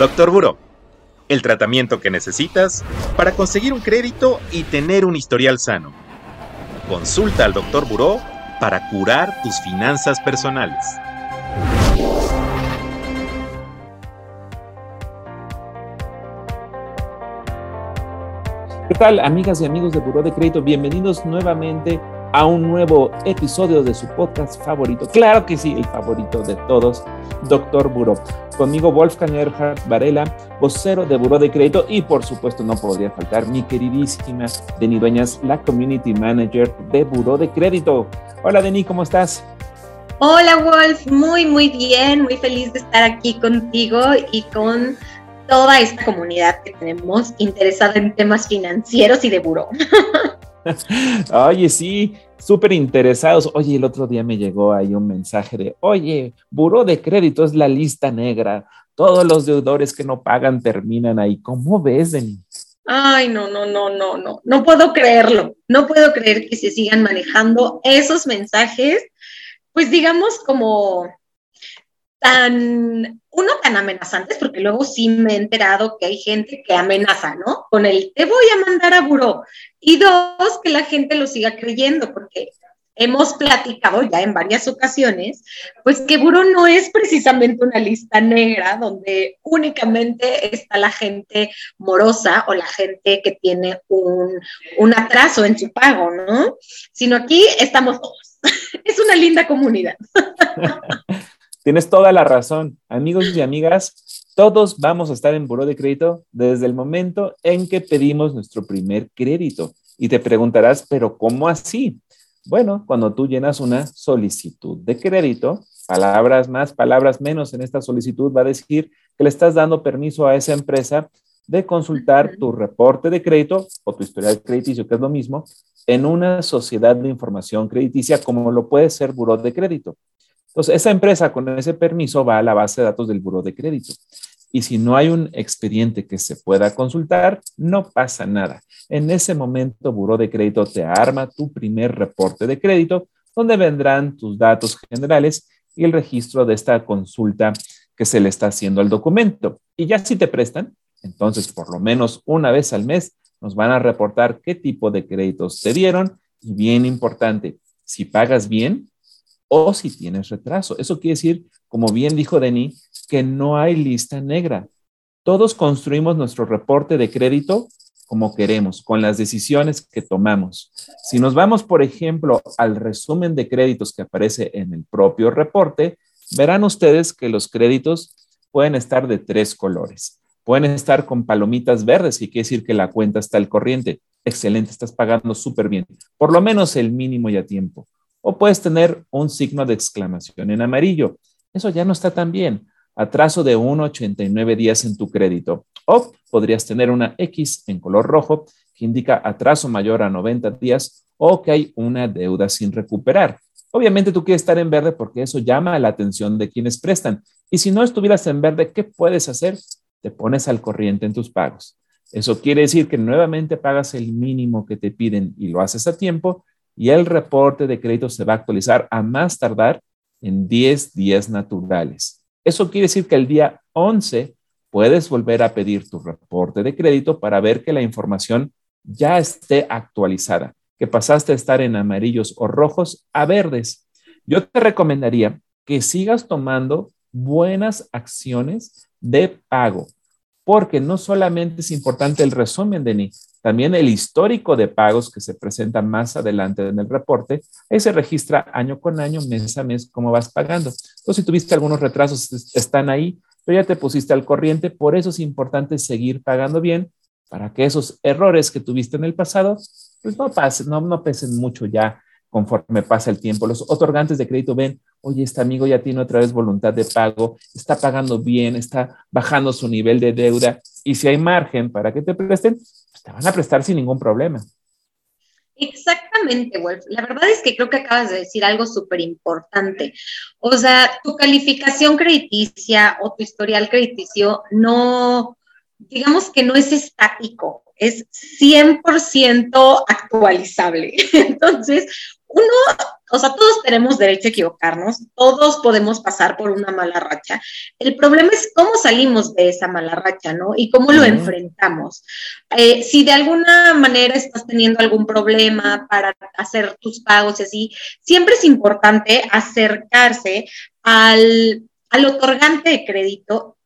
Doctor Buró, el tratamiento que necesitas para conseguir un crédito y tener un historial sano. Consulta al Doctor Buró para curar tus finanzas personales. ¿Qué tal, amigas y amigos de Buró de Crédito? Bienvenidos nuevamente a un nuevo episodio de su podcast favorito. Claro que sí, el favorito de todos, Doctor Buró. Conmigo Wolfgang Erhard Varela, vocero de Buró de Crédito y por supuesto no podría faltar mi queridísima Deni Dueñas, la Community Manager de Buró de Crédito. Hola Deni, ¿cómo estás? Hola Wolf, muy muy bien, muy feliz de estar aquí contigo y con toda esta comunidad que tenemos interesada en temas financieros y de buró. Oye, sí, súper interesados. Oye, el otro día me llegó ahí un mensaje de, oye, buró de crédito es la lista negra. Todos los deudores que no pagan terminan ahí. ¿Cómo ves, Denis? Ay, no, no, no, no, no. No puedo creerlo. No puedo creer que se sigan manejando esos mensajes, pues digamos como tan, uno, tan amenazantes, porque luego sí me he enterado que hay gente que amenaza, ¿no? Con el te voy a mandar a buró. Y dos, que la gente lo siga creyendo, porque hemos platicado ya en varias ocasiones, pues que Buró no es precisamente una lista negra donde únicamente está la gente morosa o la gente que tiene un, un atraso en su pago, ¿no? Sino aquí estamos todos. es una linda comunidad. Tienes toda la razón. Amigos y amigas, todos vamos a estar en Buró de Crédito desde el momento en que pedimos nuestro primer crédito. Y te preguntarás, ¿pero cómo así? Bueno, cuando tú llenas una solicitud de crédito, palabras más, palabras menos en esta solicitud va a decir que le estás dando permiso a esa empresa de consultar tu reporte de crédito o tu historial crediticio, que es lo mismo, en una sociedad de información crediticia como lo puede ser Buró de Crédito. Entonces, esa empresa con ese permiso va a la base de datos del buro de crédito. Y si no hay un expediente que se pueda consultar, no pasa nada. En ese momento, Buró de Crédito te arma tu primer reporte de crédito, donde vendrán tus datos generales y el registro de esta consulta que se le está haciendo al documento. Y ya si te prestan, entonces por lo menos una vez al mes nos van a reportar qué tipo de créditos te dieron. Y bien importante, si pagas bien, o si tienes retraso. Eso quiere decir, como bien dijo Denis, que no hay lista negra. Todos construimos nuestro reporte de crédito como queremos, con las decisiones que tomamos. Si nos vamos, por ejemplo, al resumen de créditos que aparece en el propio reporte, verán ustedes que los créditos pueden estar de tres colores. Pueden estar con palomitas verdes, y quiere decir que la cuenta está al corriente. Excelente, estás pagando súper bien. Por lo menos el mínimo y a tiempo o puedes tener un signo de exclamación en amarillo. Eso ya no está tan bien. Atraso de 1,89 días en tu crédito. O podrías tener una X en color rojo que indica atraso mayor a 90 días o que hay una deuda sin recuperar. Obviamente tú quieres estar en verde porque eso llama la atención de quienes prestan. Y si no estuvieras en verde, ¿qué puedes hacer? Te pones al corriente en tus pagos. Eso quiere decir que nuevamente pagas el mínimo que te piden y lo haces a tiempo y el reporte de crédito se va a actualizar a más tardar en 10 días naturales. Eso quiere decir que el día 11 puedes volver a pedir tu reporte de crédito para ver que la información ya esté actualizada, que pasaste a estar en amarillos o rojos a verdes. Yo te recomendaría que sigas tomando buenas acciones de pago, porque no solamente es importante el resumen de NI, también el histórico de pagos que se presenta más adelante en el reporte, ahí se registra año con año, mes a mes, cómo vas pagando. Entonces, si tuviste algunos retrasos, están ahí, pero ya te pusiste al corriente, por eso es importante seguir pagando bien para que esos errores que tuviste en el pasado, pues no pasen, no, no pesen mucho ya conforme pasa el tiempo. Los otorgantes de crédito ven, oye, este amigo ya tiene otra vez voluntad de pago, está pagando bien, está bajando su nivel de deuda y si hay margen para que te presten, pues te van a prestar sin ningún problema. Exactamente, Wolf. La verdad es que creo que acabas de decir algo súper importante. O sea, tu calificación crediticia o tu historial crediticio no, digamos que no es estático, es 100% actualizable. Entonces, uno, o sea, todos tenemos derecho a equivocarnos, todos podemos pasar por una mala racha. El problema es cómo salimos de esa mala racha, ¿no? Y cómo lo enfrentamos. Eh, si de alguna manera estás teniendo algún problema para hacer tus pagos y así, siempre es importante acercarse al, al otorgante de crédito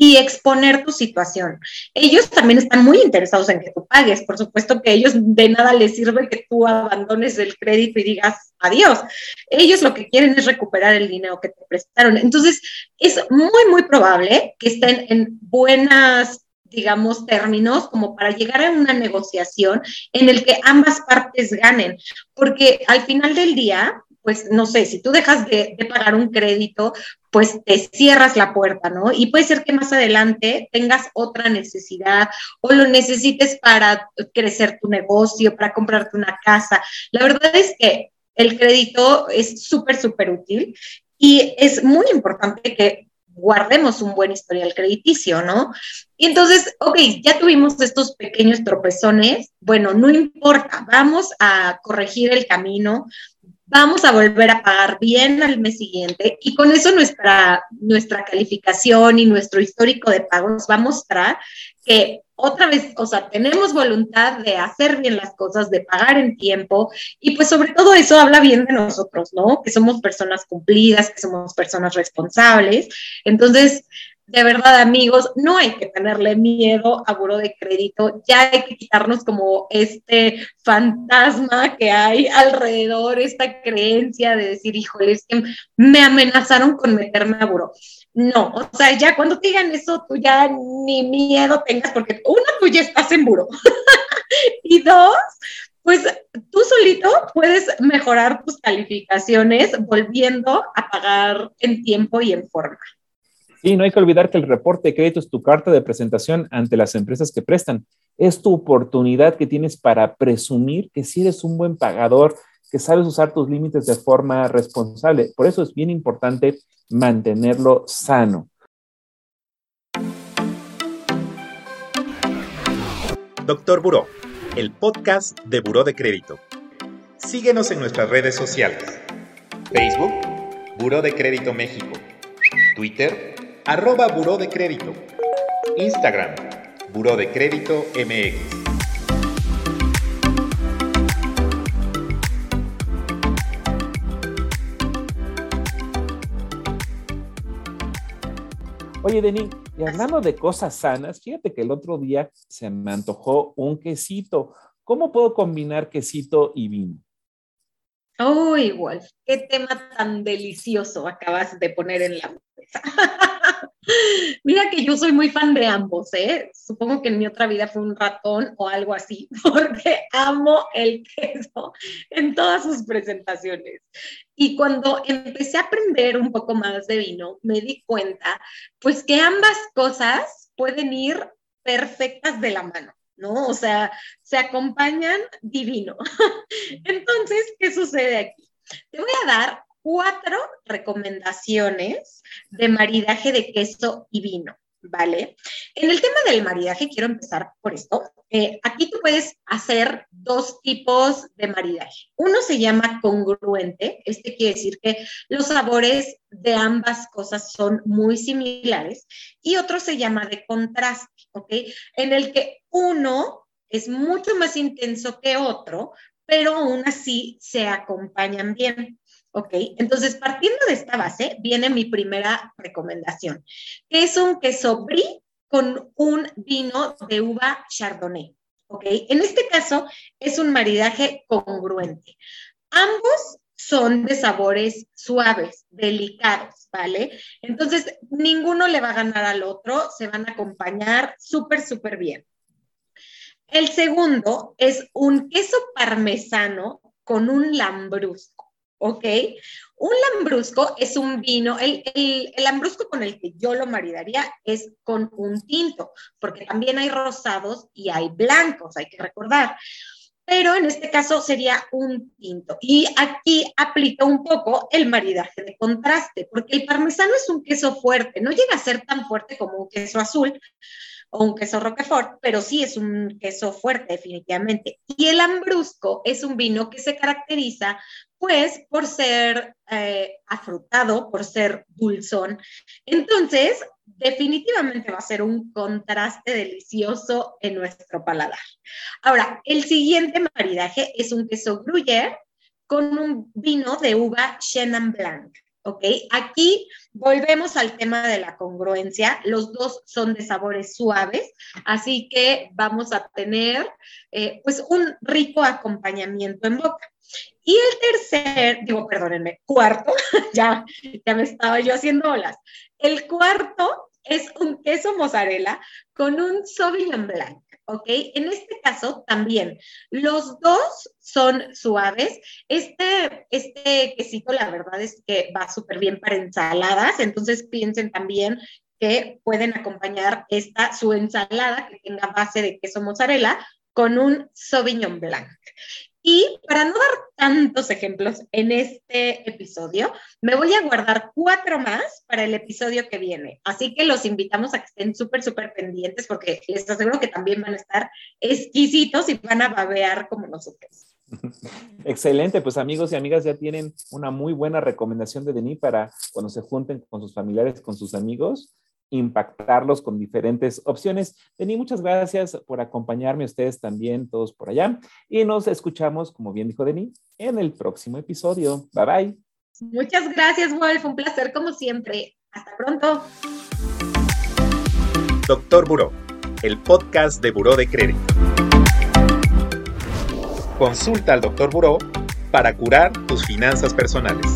y exponer tu situación. Ellos también están muy interesados en que tú pagues. Por supuesto que ellos de nada les sirve que tú abandones el crédito y digas adiós. Ellos lo que quieren es recuperar el dinero que te prestaron. Entonces, es muy, muy probable que estén en buenas digamos, términos como para llegar a una negociación en el que ambas partes ganen, porque al final del día, pues no sé, si tú dejas de, pagar un crédito, pues te cierras la puerta, ¿no? Y puede ser que más adelante tengas otra necesidad o lo necesites para crecer tu negocio, para comprarte una casa. La verdad es que el crédito es súper, súper útil y es muy importante que guardemos un buen historial crediticio, ¿no? Y entonces, ok, ya tuvimos estos pequeños tropezones, bueno, no importa, vamos a corregir el camino, vamos a volver a pagar bien al mes siguiente y con eso nuestra, nuestra calificación y nuestro histórico de pagos va a mostrar que otra vez, o sea, tenemos voluntad de hacer bien las cosas, de pagar en tiempo y pues sobre todo eso habla bien de nosotros, ¿no? Que somos personas cumplidas, que somos personas responsables. Entonces, de verdad, amigos, no hay que tenerle miedo a buro de crédito, ya hay que quitarnos como este fantasma que hay alrededor, esta creencia de decir, híjole, es que me amenazaron con meterme a buro. No, o sea, ya cuando te digan eso, tú ya ni miedo tengas, porque uno, tú ya estás en buro. y dos, pues tú solito puedes mejorar tus calificaciones volviendo a pagar en tiempo y en forma. Sí, no hay que olvidar que el reporte de crédito es tu carta de presentación ante las empresas que prestan. Es tu oportunidad que tienes para presumir que si eres un buen pagador, que sabes usar tus límites de forma responsable. Por eso es bien importante mantenerlo sano. Doctor Buró, el podcast de Buró de Crédito. Síguenos en nuestras redes sociales. Facebook, Buró de Crédito México. Twitter, arroba Buró de Crédito. Instagram, Buró de Crédito MX. Oye, Denis, y hablando de cosas sanas, fíjate que el otro día se me antojó un quesito. ¿Cómo puedo combinar quesito y vino? Oh, igual, qué tema tan delicioso acabas de poner en la mesa. Mira que yo soy muy fan de ambos, ¿eh? Supongo que en mi otra vida fue un ratón o algo así, porque amo el queso en todas sus presentaciones. Y cuando empecé a aprender un poco más de vino, me di cuenta, pues que ambas cosas pueden ir perfectas de la mano. ¿no? O sea, se acompañan divino. Entonces, ¿qué sucede aquí? Te voy a dar cuatro recomendaciones de maridaje de queso y vino, ¿vale? En el tema del maridaje, quiero empezar por esto. Eh, aquí tú puedes hacer dos tipos de maridaje. Uno se llama congruente, este quiere decir que los sabores de ambas cosas son muy similares, y otro se llama de contraste, ¿ok? En el que uno es mucho más intenso que otro, pero aún así se acompañan bien. ¿Ok? Entonces, partiendo de esta base, viene mi primera recomendación, que es un queso brie con un vino de uva chardonnay. ¿Ok? En este caso, es un maridaje congruente. Ambos son de sabores suaves, delicados, ¿vale? Entonces, ninguno le va a ganar al otro, se van a acompañar súper, súper bien. El segundo es un queso parmesano con un lambrusco. ¿Ok? Un lambrusco es un vino, el, el, lambrusco con el que yo lo maridaría es con un tinto, porque también hay rosados y hay blancos, hay que recordar. Pero en este caso sería un tinto. Y aquí aplica un poco el maridaje de contraste, porque el parmesano es un queso fuerte, no llega a ser tan fuerte como un queso azul, o un queso roquefort, pero sí es un queso fuerte definitivamente. Y el Lambrusco es un vino que se caracteriza pues por ser eh, afrutado, por ser dulzón. Entonces, definitivamente va a ser un contraste delicioso en nuestro paladar. Ahora, el siguiente maridaje es un queso gruyère con un vino de uva Chenin Blanc. ¿Ok? Aquí volvemos al tema de la congruencia. Los dos son de sabores suaves, así que vamos a tener eh, pues un rico acompañamiento en boca. Y el tercer, digo, perdónenme, cuarto, ya, ya me estaba yo haciendo olas. El cuarto es un queso mozzarella con un Sauvignon Blanc. ¿Ok? En este caso también, los dos son suaves. Este, este quesito, la verdad es que va súper bien para ensaladas, entonces piensen también que pueden acompañar esta, su ensalada que tenga base de queso mozzarella con un Sauvignon Blanc. Y para no dar tantos ejemplos en este episodio, me voy a guardar cuatro más para el episodio que viene. Así que los invitamos a que estén súper, súper pendientes porque les aseguro que también van a estar exquisitos y van a babear como nosotros. Excelente, pues amigos y amigas ya tienen una muy buena recomendación de Denis para cuando se junten con sus familiares, con sus amigos impactarlos con diferentes opciones. Denis, muchas gracias por acompañarme ustedes también, todos por allá. Y nos escuchamos, como bien dijo Denis, en el próximo episodio. Bye bye. Muchas gracias, Wolf. Un placer como siempre. Hasta pronto. Doctor Buró, el podcast de Buró de Crédito. Consulta al Doctor Buró para curar tus finanzas personales.